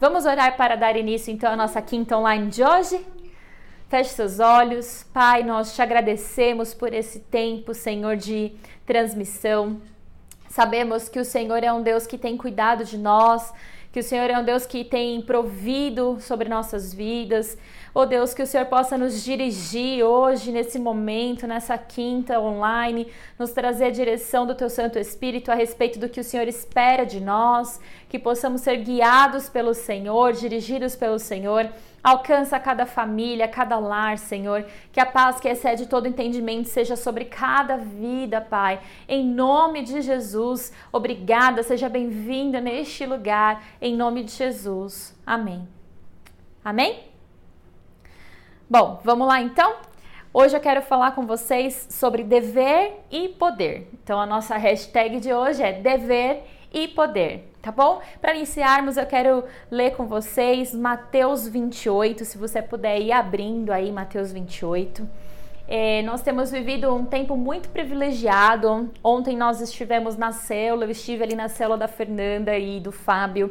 Vamos orar para dar início então à nossa quinta online de hoje? Feche seus olhos. Pai, nós te agradecemos por esse tempo, Senhor, de transmissão. Sabemos que o Senhor é um Deus que tem cuidado de nós, que o Senhor é um Deus que tem provido sobre nossas vidas. Oh Deus, que o Senhor possa nos dirigir hoje, nesse momento, nessa quinta online, nos trazer a direção do Teu Santo Espírito a respeito do que o Senhor espera de nós, que possamos ser guiados pelo Senhor, dirigidos pelo Senhor. Alcança cada família, cada lar, Senhor. Que a paz que excede todo entendimento seja sobre cada vida, Pai. Em nome de Jesus. Obrigada, seja bem-vinda neste lugar. Em nome de Jesus. Amém. Amém? Bom, vamos lá então? Hoje eu quero falar com vocês sobre dever e poder. Então a nossa hashtag de hoje é dever e poder, tá bom? Para iniciarmos, eu quero ler com vocês Mateus 28, se você puder ir abrindo aí Mateus 28. É, nós temos vivido um tempo muito privilegiado. Ontem nós estivemos na célula, eu estive ali na célula da Fernanda e do Fábio.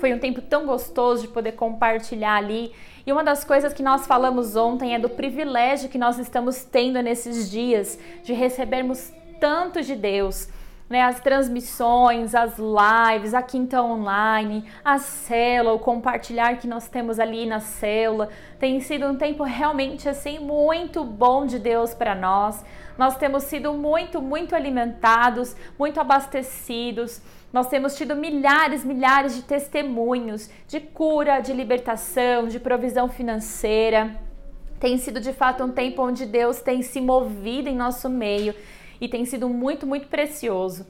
Foi um tempo tão gostoso de poder compartilhar ali e uma das coisas que nós falamos ontem é do privilégio que nós estamos tendo nesses dias de recebermos tanto de Deus. Né, as transmissões, as lives, a quinta online, a célula, o compartilhar que nós temos ali na célula, tem sido um tempo realmente assim muito bom de Deus para nós. Nós temos sido muito, muito alimentados, muito abastecidos. Nós temos tido milhares, milhares de testemunhos de cura, de libertação, de provisão financeira. Tem sido de fato um tempo onde Deus tem se movido em nosso meio e tem sido muito, muito precioso.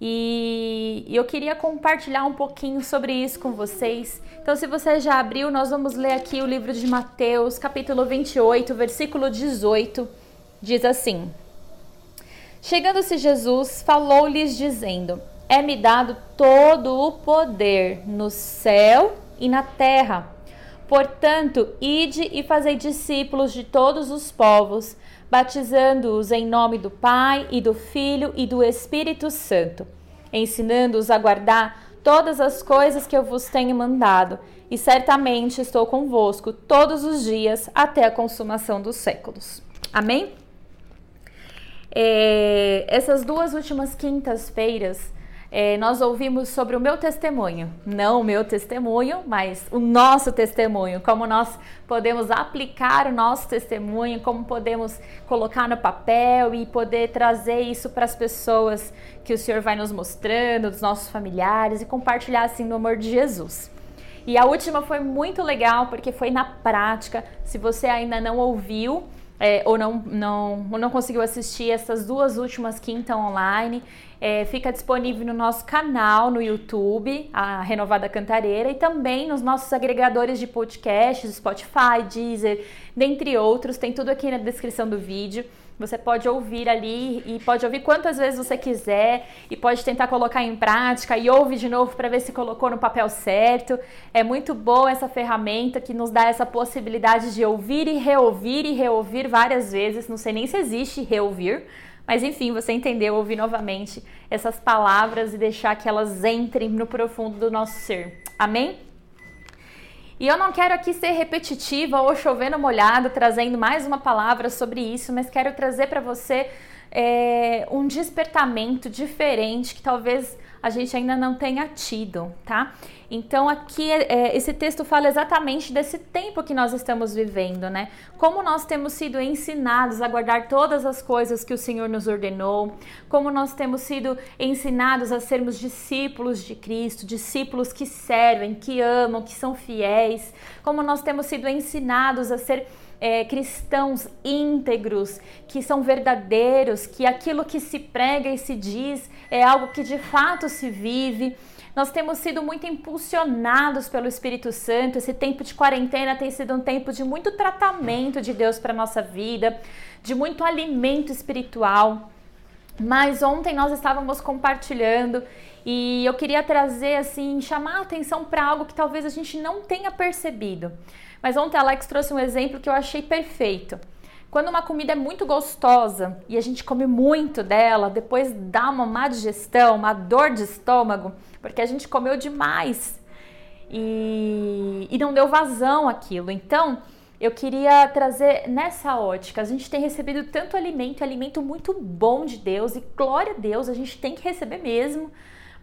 E eu queria compartilhar um pouquinho sobre isso com vocês. Então, se você já abriu, nós vamos ler aqui o livro de Mateus, capítulo 28, versículo 18. Diz assim: Chegando-se Jesus, falou-lhes, dizendo: é-me dado todo o poder no céu e na terra. Portanto, ide e fazei discípulos de todos os povos, batizando-os em nome do Pai e do Filho e do Espírito Santo, ensinando-os a guardar todas as coisas que eu vos tenho mandado, e certamente estou convosco todos os dias até a consumação dos séculos. Amém? É, essas duas últimas quintas-feiras é, nós ouvimos sobre o meu testemunho, não o meu testemunho, mas o nosso testemunho, como nós podemos aplicar o nosso testemunho, como podemos colocar no papel e poder trazer isso para as pessoas que o Senhor vai nos mostrando, dos nossos familiares e compartilhar assim no amor de Jesus. E a última foi muito legal porque foi na prática. Se você ainda não ouviu, é, ou não, não, ou não conseguiu assistir essas duas últimas quinta online, é, fica disponível no nosso canal no YouTube, a Renovada Cantareira, e também nos nossos agregadores de podcasts, Spotify, Deezer, dentre outros. Tem tudo aqui na descrição do vídeo. Você pode ouvir ali e pode ouvir quantas vezes você quiser e pode tentar colocar em prática e ouve de novo para ver se colocou no papel certo. É muito boa essa ferramenta que nos dá essa possibilidade de ouvir e reouvir e reouvir várias vezes. Não sei nem se existe reouvir, mas enfim, você entendeu, ouvir novamente essas palavras e deixar que elas entrem no profundo do nosso ser. Amém? E eu não quero aqui ser repetitiva ou chovendo molhado, trazendo mais uma palavra sobre isso, mas quero trazer para você é, um despertamento diferente que talvez a gente ainda não tenha tido, tá? Então aqui é, esse texto fala exatamente desse tempo que nós estamos vivendo, né? Como nós temos sido ensinados a guardar todas as coisas que o Senhor nos ordenou, como nós temos sido ensinados a sermos discípulos de Cristo, discípulos que servem, que amam, que são fiéis, como nós temos sido ensinados a ser é, cristãos íntegros, que são verdadeiros, que aquilo que se prega e se diz é algo que de fato se vive. Nós temos sido muito impulsionados pelo Espírito Santo. Esse tempo de quarentena tem sido um tempo de muito tratamento de Deus para nossa vida, de muito alimento espiritual. Mas ontem nós estávamos compartilhando e eu queria trazer assim, chamar a atenção para algo que talvez a gente não tenha percebido. Mas ontem a Alex trouxe um exemplo que eu achei perfeito. Quando uma comida é muito gostosa e a gente come muito dela, depois dá uma má digestão, uma dor de estômago, porque a gente comeu demais. E? E não deu vazão àquilo. Então, eu queria trazer nessa ótica. A gente tem recebido tanto alimento, alimento muito bom de Deus, e glória a Deus, a gente tem que receber mesmo.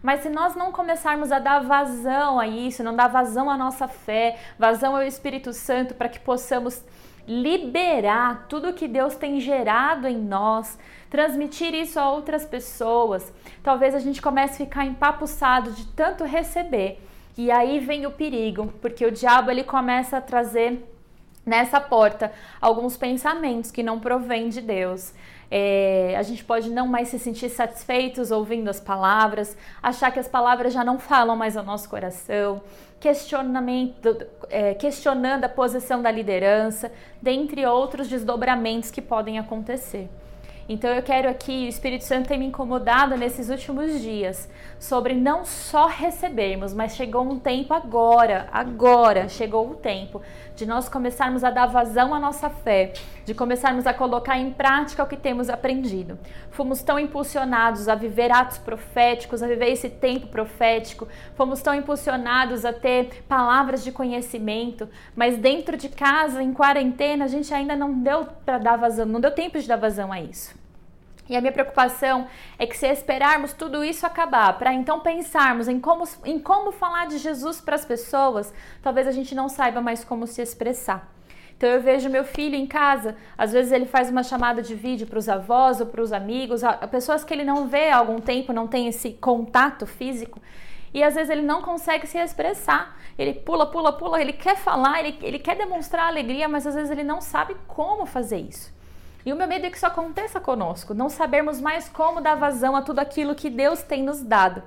Mas se nós não começarmos a dar vazão a isso, não dar vazão à nossa fé, vazão ao Espírito Santo, para que possamos liberar tudo que Deus tem gerado em nós, transmitir isso a outras pessoas, talvez a gente comece a ficar empapuçado de tanto receber. E aí vem o perigo, porque o diabo ele começa a trazer nessa porta alguns pensamentos que não provêm de Deus. É, a gente pode não mais se sentir satisfeitos ouvindo as palavras, achar que as palavras já não falam mais ao nosso coração, questionamento, é, questionando a posição da liderança, dentre outros desdobramentos que podem acontecer. Então eu quero aqui, o Espírito Santo tem me incomodado nesses últimos dias sobre não só recebermos, mas chegou um tempo agora, agora chegou o tempo de nós começarmos a dar vazão à nossa fé, de começarmos a colocar em prática o que temos aprendido. Fomos tão impulsionados a viver atos proféticos, a viver esse tempo profético, fomos tão impulsionados a ter palavras de conhecimento, mas dentro de casa, em quarentena, a gente ainda não deu para dar vazão, não deu tempo de dar vazão a isso. E a minha preocupação é que se esperarmos tudo isso acabar, para então pensarmos em como, em como falar de Jesus para as pessoas, talvez a gente não saiba mais como se expressar. Então eu vejo meu filho em casa, às vezes ele faz uma chamada de vídeo para os avós ou para os amigos, pessoas que ele não vê há algum tempo, não tem esse contato físico, e às vezes ele não consegue se expressar. Ele pula, pula, pula, ele quer falar, ele, ele quer demonstrar alegria, mas às vezes ele não sabe como fazer isso. E o meu medo é que isso aconteça conosco, não sabermos mais como dar vazão a tudo aquilo que Deus tem nos dado.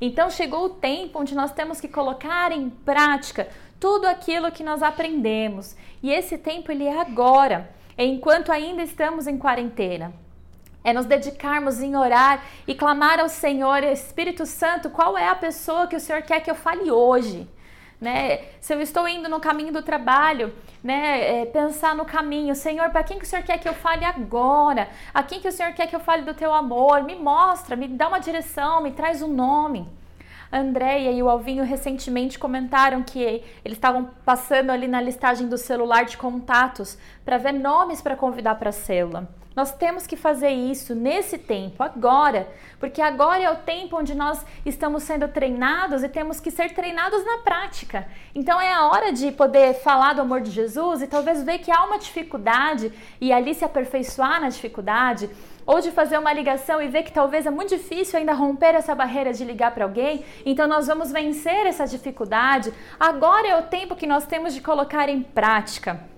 Então chegou o tempo onde nós temos que colocar em prática tudo aquilo que nós aprendemos. E esse tempo ele é agora, é enquanto ainda estamos em quarentena. É nos dedicarmos em orar e clamar ao Senhor, Espírito Santo, qual é a pessoa que o Senhor quer que eu fale hoje? Né? Se eu estou indo no caminho do trabalho, né, é, pensar no caminho, Senhor, para quem que o Senhor quer que eu fale agora? A quem que o Senhor quer que eu fale do teu amor? Me mostra, me dá uma direção, me traz um nome. Andréia e o Alvinho recentemente comentaram que eles estavam passando ali na listagem do celular de contatos para ver nomes para convidar para a célula. Nós temos que fazer isso nesse tempo, agora, porque agora é o tempo onde nós estamos sendo treinados e temos que ser treinados na prática. Então é a hora de poder falar do amor de Jesus e talvez ver que há uma dificuldade e ali se aperfeiçoar na dificuldade, ou de fazer uma ligação e ver que talvez é muito difícil ainda romper essa barreira de ligar para alguém, então nós vamos vencer essa dificuldade. Agora é o tempo que nós temos de colocar em prática.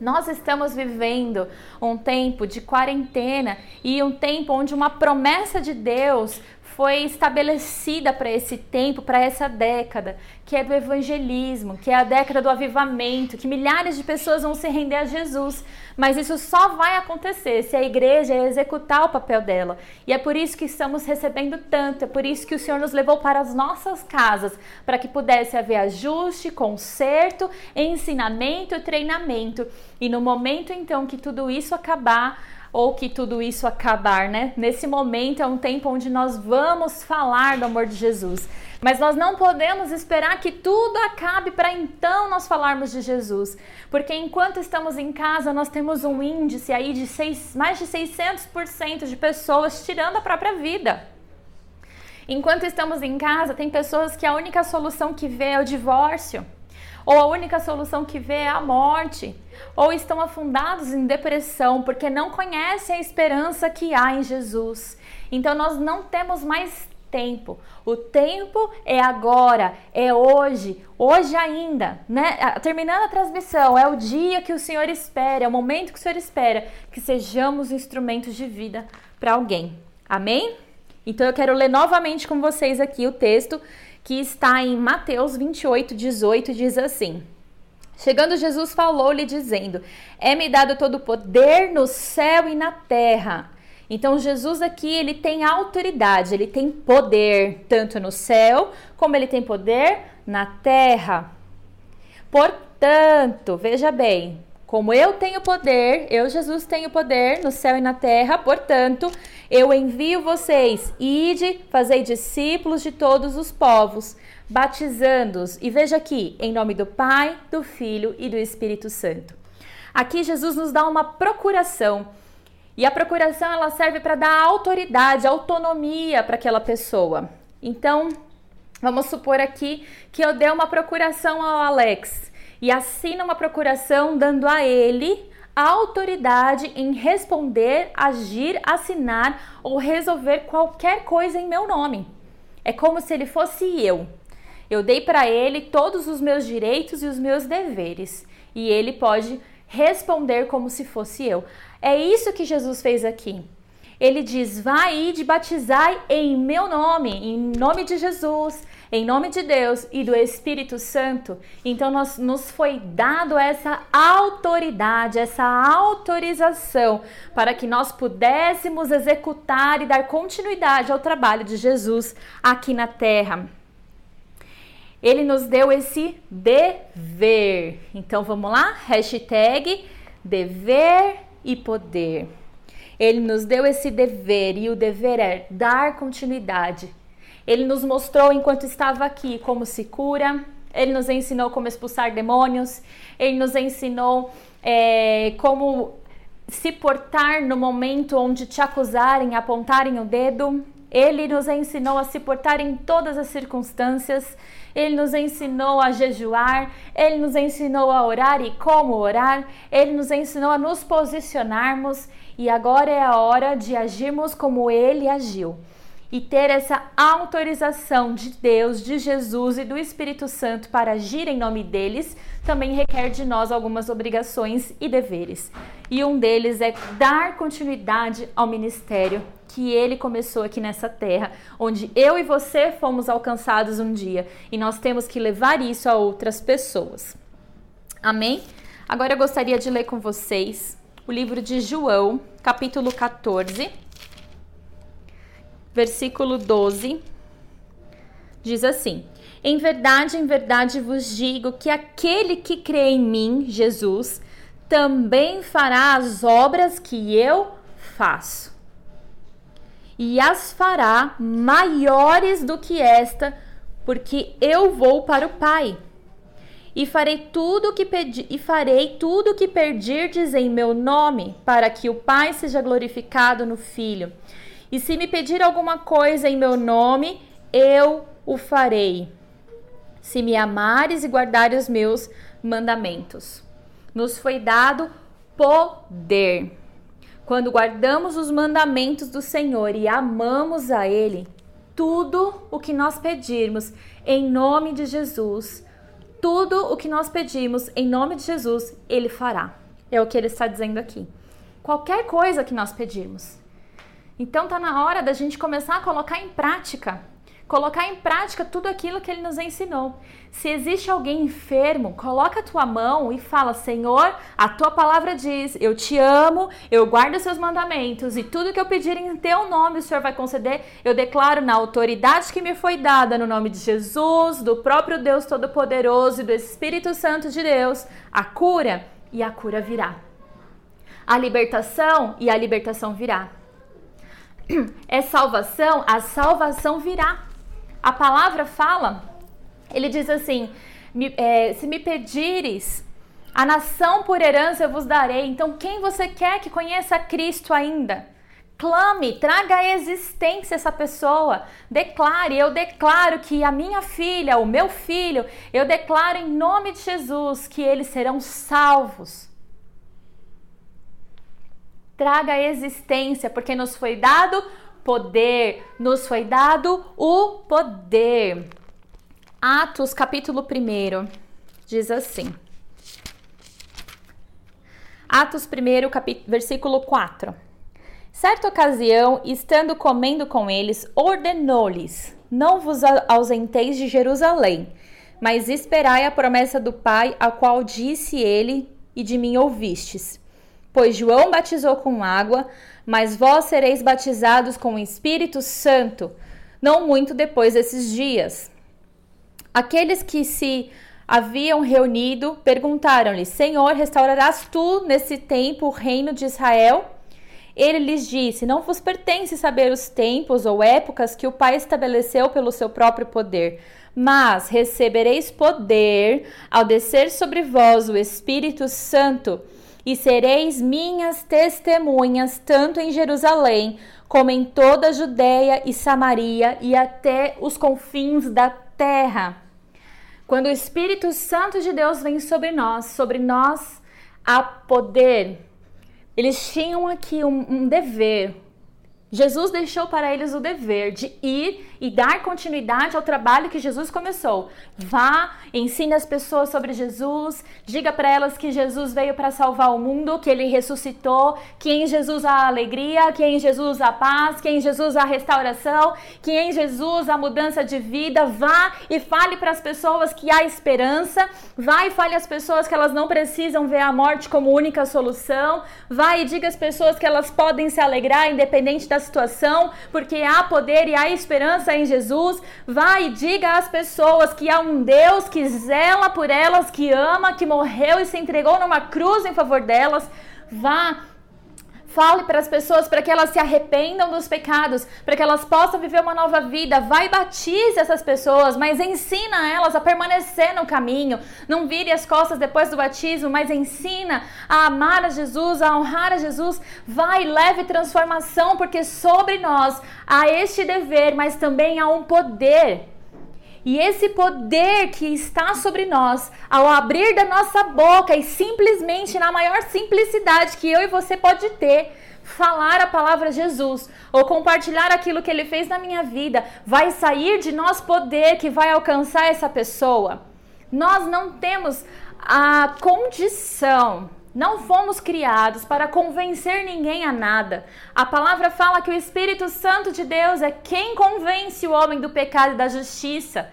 Nós estamos vivendo um tempo de quarentena e um tempo onde uma promessa de Deus foi estabelecida para esse tempo, para essa década, que é do evangelismo, que é a década do avivamento, que milhares de pessoas vão se render a Jesus. Mas isso só vai acontecer se a igreja executar o papel dela. E é por isso que estamos recebendo tanto, é por isso que o Senhor nos levou para as nossas casas, para que pudesse haver ajuste, conserto, ensinamento e treinamento. E no momento então que tudo isso acabar, ou que tudo isso acabar, né? Nesse momento é um tempo onde nós vamos falar do amor de Jesus. Mas nós não podemos esperar que tudo acabe para então nós falarmos de Jesus. Porque enquanto estamos em casa, nós temos um índice aí de seis, mais de 600% de pessoas tirando a própria vida. Enquanto estamos em casa, tem pessoas que a única solução que vê é o divórcio ou a única solução que vê é a morte, ou estão afundados em depressão porque não conhecem a esperança que há em Jesus. Então nós não temos mais tempo. O tempo é agora, é hoje, hoje ainda, né? Terminando a transmissão, é o dia que o Senhor espera, é o momento que o Senhor espera que sejamos instrumentos de vida para alguém. Amém? Então eu quero ler novamente com vocês aqui o texto que está em Mateus 28, 18, diz assim: Chegando Jesus falou-lhe dizendo: É-me dado todo o poder no céu e na terra. Então Jesus aqui ele tem autoridade, ele tem poder tanto no céu como ele tem poder na terra. Portanto, veja bem, como eu tenho poder, eu, Jesus, tenho poder no céu e na terra, portanto, eu envio vocês, ide, fazei discípulos de todos os povos, batizando-os. E veja aqui, em nome do Pai, do Filho e do Espírito Santo. Aqui Jesus nos dá uma procuração. E a procuração ela serve para dar autoridade, autonomia para aquela pessoa. Então, vamos supor aqui que eu dei uma procuração ao Alex e assina uma procuração dando a ele autoridade em responder, agir, assinar ou resolver qualquer coisa em meu nome. É como se ele fosse eu. Eu dei para ele todos os meus direitos e os meus deveres e ele pode responder como se fosse eu. É isso que Jesus fez aqui. Ele diz: Vai de batizai em meu nome, em nome de Jesus, em nome de Deus e do Espírito Santo. Então, nós, nos foi dado essa autoridade, essa autorização para que nós pudéssemos executar e dar continuidade ao trabalho de Jesus aqui na terra. Ele nos deu esse dever. Então, vamos lá? Hashtag dever e poder. Ele nos deu esse dever e o dever é dar continuidade. Ele nos mostrou enquanto estava aqui como se cura, ele nos ensinou como expulsar demônios, ele nos ensinou é, como se portar no momento onde te acusarem, apontarem o dedo. Ele nos ensinou a se portar em todas as circunstâncias. Ele nos ensinou a jejuar, ele nos ensinou a orar e como orar, ele nos ensinou a nos posicionarmos e agora é a hora de agirmos como ele agiu. E ter essa autorização de Deus, de Jesus e do Espírito Santo para agir em nome deles também requer de nós algumas obrigações e deveres. E um deles é dar continuidade ao ministério que ele começou aqui nessa terra, onde eu e você fomos alcançados um dia e nós temos que levar isso a outras pessoas. Amém? Agora eu gostaria de ler com vocês o livro de João, capítulo 14, versículo 12. Diz assim: Em verdade, em verdade vos digo que aquele que crê em mim, Jesus, também fará as obras que eu faço. E as fará maiores do que esta, porque eu vou para o Pai e farei tudo que pedi, e farei tudo que pedirdes em meu nome, para que o Pai seja glorificado no Filho. E se me pedir alguma coisa em meu nome, eu o farei. Se me amares e guardares os meus mandamentos. Nos foi dado poder. Quando guardamos os mandamentos do Senhor e amamos a Ele, tudo o que nós pedirmos em nome de Jesus, tudo o que nós pedimos em nome de Jesus, Ele fará. É o que Ele está dizendo aqui. Qualquer coisa que nós pedirmos. Então está na hora da gente começar a colocar em prática colocar em prática tudo aquilo que ele nos ensinou. Se existe alguém enfermo, coloca a tua mão e fala: Senhor, a tua palavra diz: Eu te amo, eu guardo os seus mandamentos e tudo que eu pedir em teu nome o Senhor vai conceder. Eu declaro na autoridade que me foi dada no nome de Jesus, do próprio Deus Todo-Poderoso e do Espírito Santo de Deus, a cura e a cura virá. A libertação e a libertação virá. É salvação, a salvação virá. A palavra fala, ele diz assim: me, é, se me pedires a nação por herança eu vos darei. Então, quem você quer que conheça Cristo ainda? Clame, traga à existência essa pessoa. Declare, eu declaro que a minha filha, o meu filho, eu declaro em nome de Jesus que eles serão salvos. Traga existência, porque nos foi dado poder, nos foi dado o poder. Atos, capítulo 1, diz assim. Atos 1, capítulo, versículo 4. Certa ocasião, estando comendo com eles, ordenou-lhes: Não vos ausenteis de Jerusalém, mas esperai a promessa do Pai, a qual disse ele, e de mim ouvistes. Pois João batizou com água, mas vós sereis batizados com o Espírito Santo, não muito depois desses dias. Aqueles que se haviam reunido perguntaram-lhe: Senhor, restaurarás tu nesse tempo o reino de Israel? Ele lhes disse: Não vos pertence saber os tempos ou épocas que o Pai estabeleceu pelo seu próprio poder, Mas recebereis poder ao descer sobre vós o Espírito Santo, e sereis minhas testemunhas, tanto em Jerusalém, como em toda a Judéia e Samaria e até os confins da terra. Quando o Espírito Santo de Deus vem sobre nós, sobre nós há poder. Eles tinham aqui um, um dever, Jesus deixou para eles o dever de ir e dar continuidade ao trabalho que Jesus começou. Vá, ensine as pessoas sobre Jesus, diga para elas que Jesus veio para salvar o mundo, que ele ressuscitou, que em Jesus há alegria, que em Jesus há paz, que em Jesus há restauração, que em Jesus há mudança de vida. Vá e fale para as pessoas que há esperança. Vá e fale às pessoas que elas não precisam ver a morte como única solução. Vá e diga às pessoas que elas podem se alegrar independente da situação, porque há poder e há esperança em Jesus. Vá e diga às pessoas que há um Deus que zela por elas, que ama, que morreu e se entregou numa cruz em favor delas. Vá Fale para as pessoas para que elas se arrependam dos pecados, para que elas possam viver uma nova vida. Vai e batize essas pessoas, mas ensina elas a permanecer no caminho. Não vire as costas depois do batismo, mas ensina a amar a Jesus, a honrar a Jesus. Vai leve transformação, porque sobre nós há este dever, mas também há um poder e esse poder que está sobre nós, ao abrir da nossa boca e simplesmente na maior simplicidade que eu e você pode ter, falar a palavra Jesus ou compartilhar aquilo que ele fez na minha vida, vai sair de nós poder que vai alcançar essa pessoa. Nós não temos a condição não fomos criados para convencer ninguém a nada. A palavra fala que o Espírito Santo de Deus é quem convence o homem do pecado e da justiça.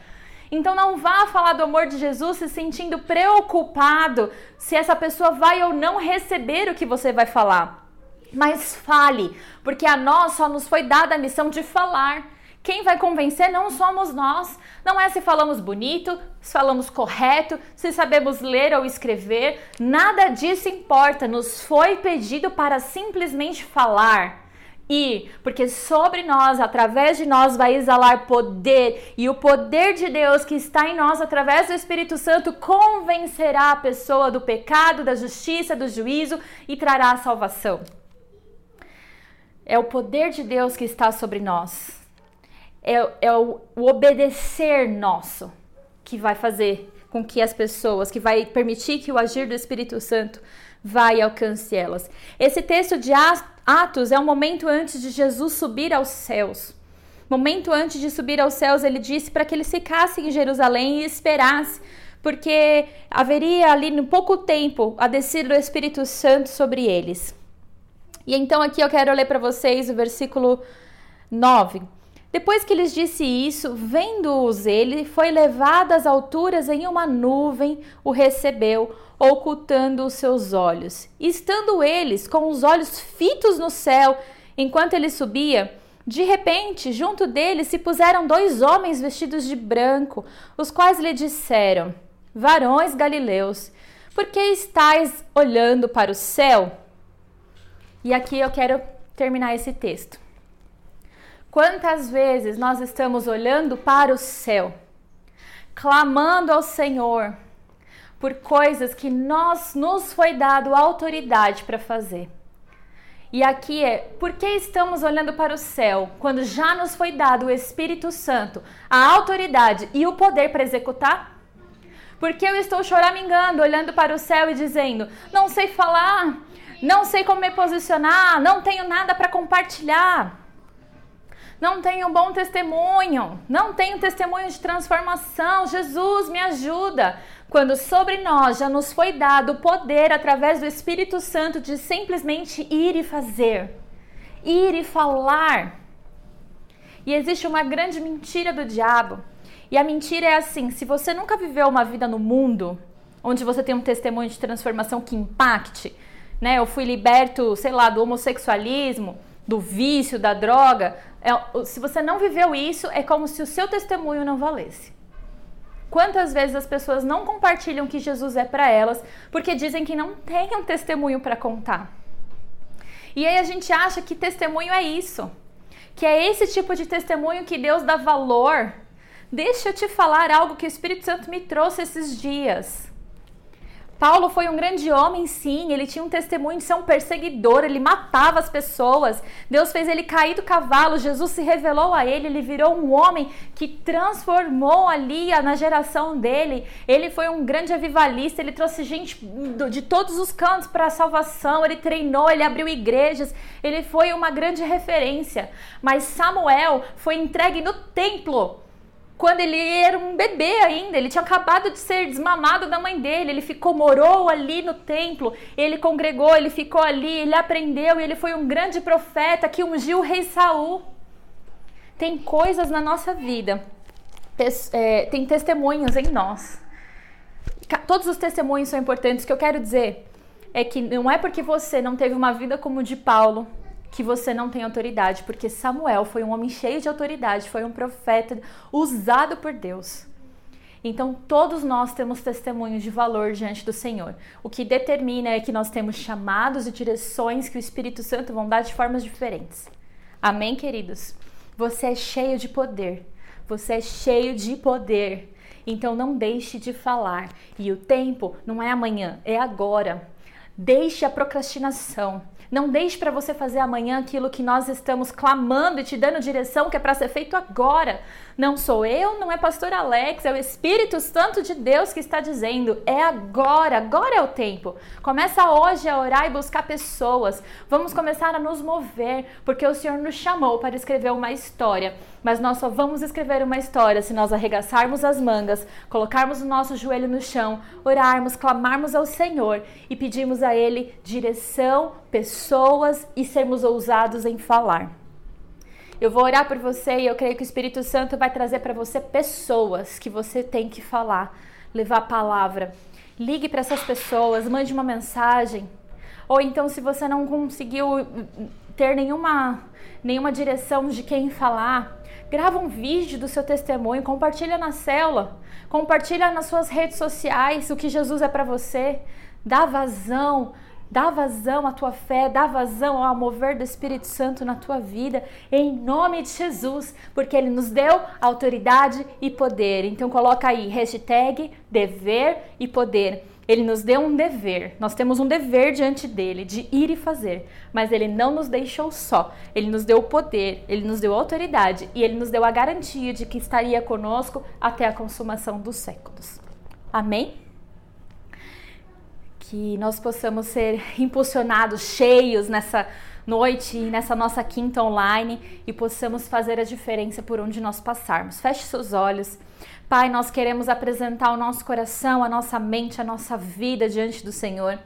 Então não vá falar do amor de Jesus se sentindo preocupado se essa pessoa vai ou não receber o que você vai falar. Mas fale, porque a nós só nos foi dada a missão de falar. Quem vai convencer não somos nós. Não é se falamos bonito, se falamos correto, se sabemos ler ou escrever. Nada disso importa. Nos foi pedido para simplesmente falar ir, porque sobre nós, através de nós, vai exalar poder, e o poder de Deus que está em nós, através do Espírito Santo, convencerá a pessoa do pecado, da justiça, do juízo e trará a salvação. É o poder de Deus que está sobre nós, é, é o, o obedecer nosso que vai fazer com que as pessoas, que vai permitir que o agir do Espírito Santo vai alcance elas. Esse texto de Atos é um momento antes de Jesus subir aos céus. Momento antes de subir aos céus, ele disse para que eles ficassem em Jerusalém e esperassem, porque haveria ali no pouco tempo a descida do Espírito Santo sobre eles. E então aqui eu quero ler para vocês o versículo 9. Depois que lhes disse isso, vendo-os ele, foi levado às alturas em uma nuvem, o recebeu, ocultando os seus olhos. Estando eles com os olhos fitos no céu, enquanto ele subia, de repente, junto dele se puseram dois homens vestidos de branco, os quais lhe disseram: Varões galileus, por que estáis olhando para o céu? E aqui eu quero terminar esse texto. Quantas vezes nós estamos olhando para o céu, clamando ao Senhor, por coisas que nós nos foi dado autoridade para fazer. E aqui é, por que estamos olhando para o céu quando já nos foi dado o Espírito Santo, a autoridade e o poder para executar? Porque eu estou choramingando, olhando para o céu e dizendo: não sei falar, não sei como me posicionar, não tenho nada para compartilhar não tenho bom testemunho, não tenho testemunho de transformação. Jesus, me ajuda. Quando sobre nós já nos foi dado o poder através do Espírito Santo de simplesmente ir e fazer, ir e falar. E existe uma grande mentira do diabo. E a mentira é assim: se você nunca viveu uma vida no mundo onde você tem um testemunho de transformação que impacte, né? Eu fui liberto, sei lá, do homossexualismo, do vício, da droga. É, se você não viveu isso, é como se o seu testemunho não valesse. Quantas vezes as pessoas não compartilham que Jesus é para elas porque dizem que não têm um testemunho para contar? E aí a gente acha que testemunho é isso, que é esse tipo de testemunho que Deus dá valor. Deixa eu te falar algo que o Espírito Santo me trouxe esses dias. Paulo foi um grande homem, sim, ele tinha um testemunho de ser um perseguidor, ele matava as pessoas. Deus fez ele cair do cavalo, Jesus se revelou a ele, ele virou um homem que transformou ali na geração dele. Ele foi um grande avivalista, ele trouxe gente de todos os cantos para a salvação, ele treinou, ele abriu igrejas, ele foi uma grande referência. Mas Samuel foi entregue no templo quando ele era um bebê ainda, ele tinha acabado de ser desmamado da mãe dele, ele ficou, morou ali no templo, ele congregou, ele ficou ali, ele aprendeu e ele foi um grande profeta que ungiu o rei Saul. Tem coisas na nossa vida, é, tem testemunhos em nós. Todos os testemunhos são importantes. O que eu quero dizer é que não é porque você não teve uma vida como de Paulo, que você não tem autoridade, porque Samuel foi um homem cheio de autoridade, foi um profeta usado por Deus. Então, todos nós temos testemunhos de valor diante do Senhor. O que determina é que nós temos chamados e direções que o Espírito Santo vão dar de formas diferentes. Amém, queridos? Você é cheio de poder. Você é cheio de poder. Então, não deixe de falar. E o tempo não é amanhã, é agora. Deixe a procrastinação. Não deixe para você fazer amanhã aquilo que nós estamos clamando e te dando direção que é para ser feito agora. Não sou eu, não é pastor Alex, é o Espírito Santo de Deus que está dizendo: é agora, agora é o tempo. Começa hoje a orar e buscar pessoas. Vamos começar a nos mover, porque o Senhor nos chamou para escrever uma história. Mas nós só vamos escrever uma história se nós arregaçarmos as mangas, colocarmos o nosso joelho no chão, orarmos, clamarmos ao Senhor e pedirmos a Ele direção, pessoas e sermos ousados em falar. Eu vou orar por você e eu creio que o Espírito Santo vai trazer para você pessoas que você tem que falar, levar a palavra. Ligue para essas pessoas, mande uma mensagem. Ou então, se você não conseguiu ter nenhuma, nenhuma direção de quem falar, grava um vídeo do seu testemunho, compartilha na célula, compartilha nas suas redes sociais o que Jesus é para você. Dá vazão Dá vazão à tua fé, dá vazão ao mover do Espírito Santo na tua vida, em nome de Jesus, porque Ele nos deu autoridade e poder. Então coloca aí, hashtag dever e poder. Ele nos deu um dever, nós temos um dever diante dele de ir e fazer, mas ele não nos deixou só. Ele nos deu o poder, ele nos deu autoridade e ele nos deu a garantia de que estaria conosco até a consumação dos séculos. Amém? que nós possamos ser impulsionados, cheios nessa noite e nessa nossa quinta online e possamos fazer a diferença por onde nós passarmos. Feche seus olhos. Pai, nós queremos apresentar o nosso coração, a nossa mente, a nossa vida diante do Senhor.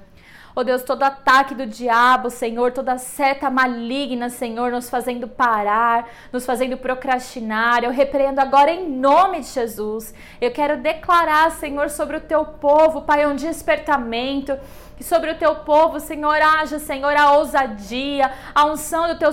Oh Deus, todo ataque do diabo, Senhor, toda seta maligna, Senhor, nos fazendo parar, nos fazendo procrastinar. Eu repreendo agora em nome de Jesus. Eu quero declarar, Senhor, sobre o teu povo, Pai, um despertamento que sobre o teu povo, Senhor, haja, Senhor, a ousadia, a unção do teu,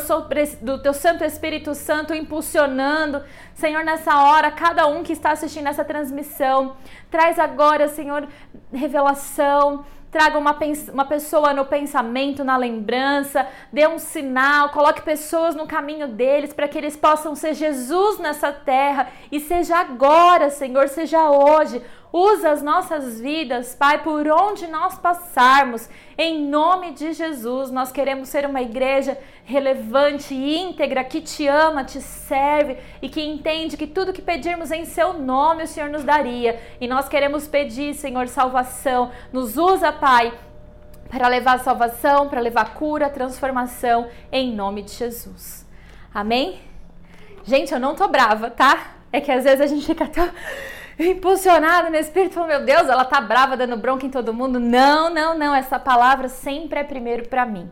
do teu Santo Espírito Santo impulsionando, Senhor, nessa hora, cada um que está assistindo essa transmissão, traz agora, Senhor, revelação, traga uma, uma pessoa no pensamento, na lembrança, dê um sinal, coloque pessoas no caminho deles para que eles possam ser Jesus nessa terra. E seja agora, Senhor, seja hoje. Usa as nossas vidas, Pai, por onde nós passarmos. Em nome de Jesus, nós queremos ser uma igreja relevante e íntegra que te ama, te serve e que entende que tudo que pedirmos em seu nome o Senhor nos daria. E nós queremos pedir, Senhor, salvação. Nos usa, Pai, para levar salvação, para levar cura, transformação, em nome de Jesus. Amém? Gente, eu não tô brava, tá? É que às vezes a gente fica tão impulsionada no espírito, falou, meu Deus, ela tá brava dando bronca em todo mundo. Não, não, não, essa palavra sempre é primeiro para mim,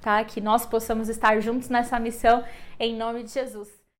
tá? Que nós possamos estar juntos nessa missão em nome de Jesus.